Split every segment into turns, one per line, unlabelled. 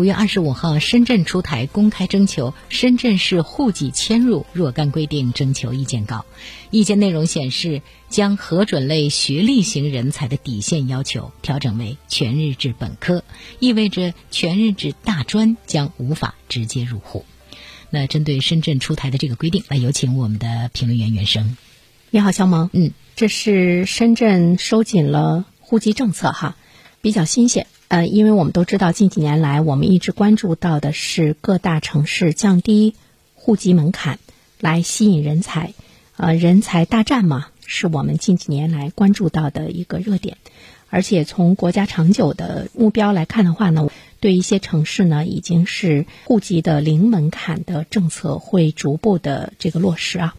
五月二十五号，深圳出台公开征求深圳市户籍迁入若干规定征求意见稿。意见内容显示，将核准类学历型人才的底线要求调整为全日制本科，意味着全日制大专将无法直接入户。那针对深圳出台的这个规定，来有请我们的评论员袁生。
你好，肖萌。
嗯，
这是深圳收紧了户籍政策哈，比较新鲜。呃，因为我们都知道，近几年来我们一直关注到的是各大城市降低户籍门槛来吸引人才，呃，人才大战嘛，是我们近几年来关注到的一个热点。而且从国家长久的目标来看的话呢，对一些城市呢，已经是户籍的零门槛的政策会逐步的这个落实啊。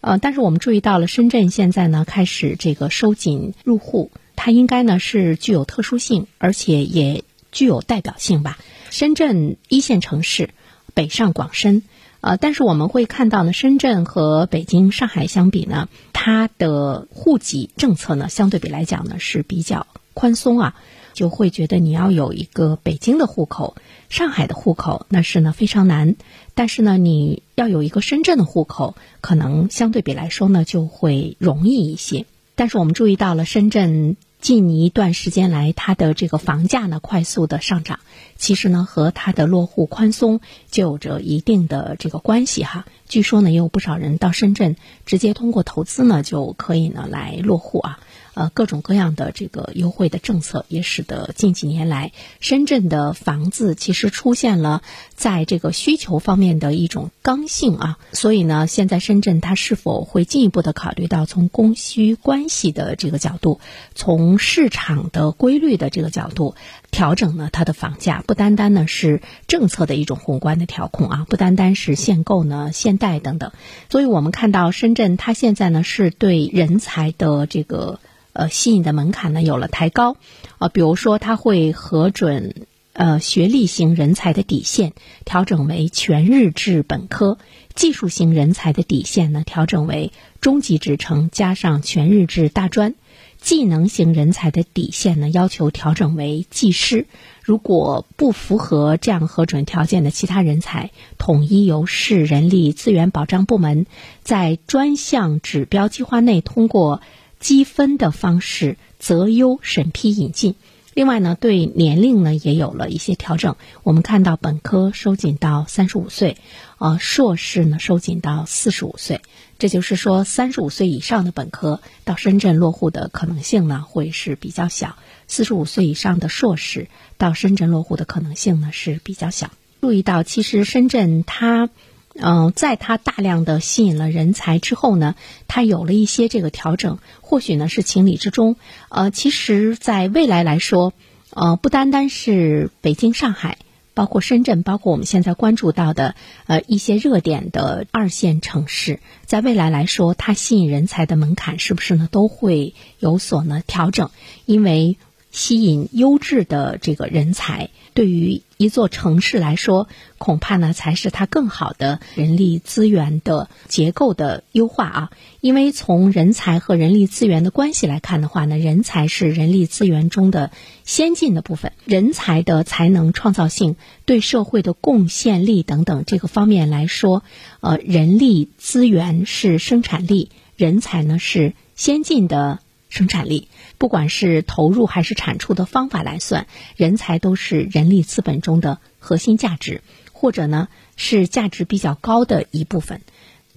呃，但是我们注意到了，深圳现在呢开始这个收紧入户。它应该呢是具有特殊性，而且也具有代表性吧。深圳一线城市，北上广深，呃，但是我们会看到呢，深圳和北京、上海相比呢，它的户籍政策呢，相对比来讲呢是比较宽松啊，就会觉得你要有一个北京的户口、上海的户口，那是呢非常难。但是呢，你要有一个深圳的户口，可能相对比来说呢就会容易一些。但是我们注意到了深圳。近一段时间来，它的这个房价呢快速的上涨，其实呢和它的落户宽松就有着一定的这个关系哈。据说呢也有不少人到深圳直接通过投资呢就可以呢来落户啊。呃，各种各样的这个优惠的政策，也使得近几年来深圳的房子其实出现了在这个需求方面的一种刚性啊。所以呢，现在深圳它是否会进一步的考虑到从供需关系的这个角度，从市场的规律的这个角度调整呢它的房价？不单单呢是政策的一种宏观的调控啊，不单单是限购呢、限贷等等。所以我们看到深圳它现在呢是对人才的这个。呃，吸引的门槛呢有了抬高，啊，比如说他会核准呃学历型人才的底线调整为全日制本科，技术型人才的底线呢调整为中级职称加上全日制大专，技能型人才的底线呢要求调整为技师，如果不符合这样核准条件的其他人才，统一由市人力资源保障部门在专项指标计划内通过。积分的方式择优审批引进，另外呢，对年龄呢也有了一些调整。我们看到本科收紧到三十五岁，呃，硕士呢收紧到四十五岁。这就是说，三十五岁以上的本科到深圳落户的可能性呢会是比较小；四十五岁以上的硕士到深圳落户的可能性呢是比较小。注意到，其实深圳它。嗯，在它大量的吸引了人才之后呢，它有了一些这个调整，或许呢是情理之中。呃，其实，在未来来说，呃，不单单是北京、上海，包括深圳，包括我们现在关注到的呃一些热点的二线城市，在未来来说，它吸引人才的门槛是不是呢都会有所呢调整？因为吸引优质的这个人才。对于一座城市来说，恐怕呢才是它更好的人力资源的结构的优化啊。因为从人才和人力资源的关系来看的话呢，人才是人力资源中的先进的部分，人才的才能、创造性、对社会的贡献力等等这个方面来说，呃，人力资源是生产力，人才呢是先进的。生产力，不管是投入还是产出的方法来算，人才都是人力资本中的核心价值，或者呢是价值比较高的一部分。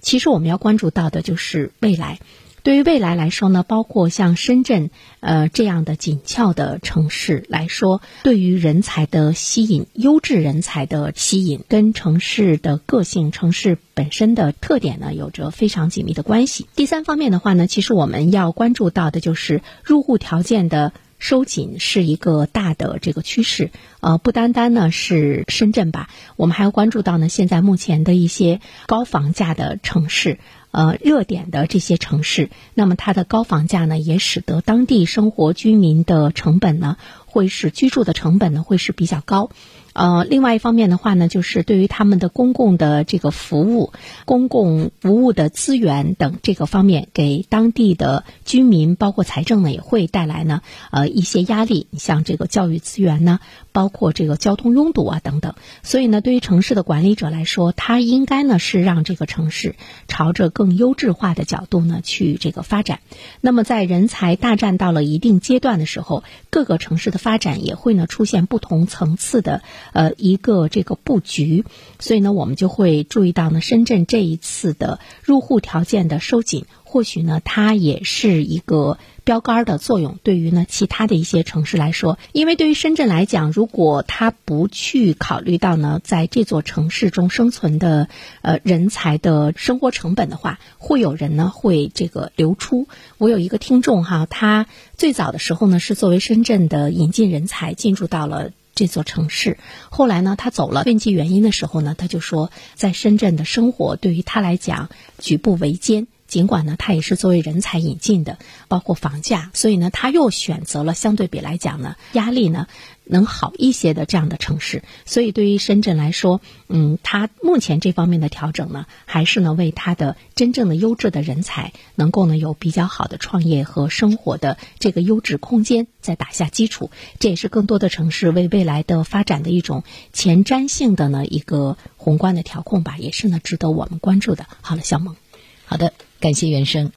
其实我们要关注到的就是未来。对于未来来说呢，包括像深圳，呃这样的紧俏的城市来说，对于人才的吸引、优质人才的吸引，跟城市的个性、城市本身的特点呢，有着非常紧密的关系。第三方面的话呢，其实我们要关注到的就是入户条件的收紧是一个大的这个趋势。呃，不单单呢是深圳吧，我们还要关注到呢，现在目前的一些高房价的城市。呃，热点的这些城市，那么它的高房价呢，也使得当地生活居民的成本呢，会是居住的成本呢，会是比较高。呃，另外一方面的话呢，就是对于他们的公共的这个服务、公共服务的资源等这个方面，给当地的居民包括财政呢，也会带来呢呃一些压力。你像这个教育资源呢，包括这个交通拥堵啊等等。所以呢，对于城市的管理者来说，他应该呢是让这个城市朝着更优质化的角度呢去这个发展。那么在人才大战到了一定阶段的时候，各个城市的发展也会呢出现不同层次的呃一个这个布局。所以呢，我们就会注意到呢，深圳这一次的入户条件的收紧，或许呢它也是一个标杆的作用。对于呢其他的一些城市来说，因为对于深圳来讲，如果它不去考虑到呢在这座城市中生存的呃人才的生活成本的话，会有人呢会这个流出。我有一个听众哈，他最早的时候呢是作为深圳的引进人才进入到了。这座城市，后来呢，他走了，问及原因的时候呢，他就说，在深圳的生活对于他来讲举步维艰。尽管呢，它也是作为人才引进的，包括房价，所以呢，他又选择了相对比来讲呢，压力呢能好一些的这样的城市。所以对于深圳来说，嗯，它目前这方面的调整呢，还是呢为它的真正的优质的人才能够呢有比较好的创业和生活的这个优质空间在打下基础。这也是更多的城市为未来的发展的一种前瞻性的呢一个宏观的调控吧，也是呢值得我们关注的。好了，小萌。
好的，感谢原声。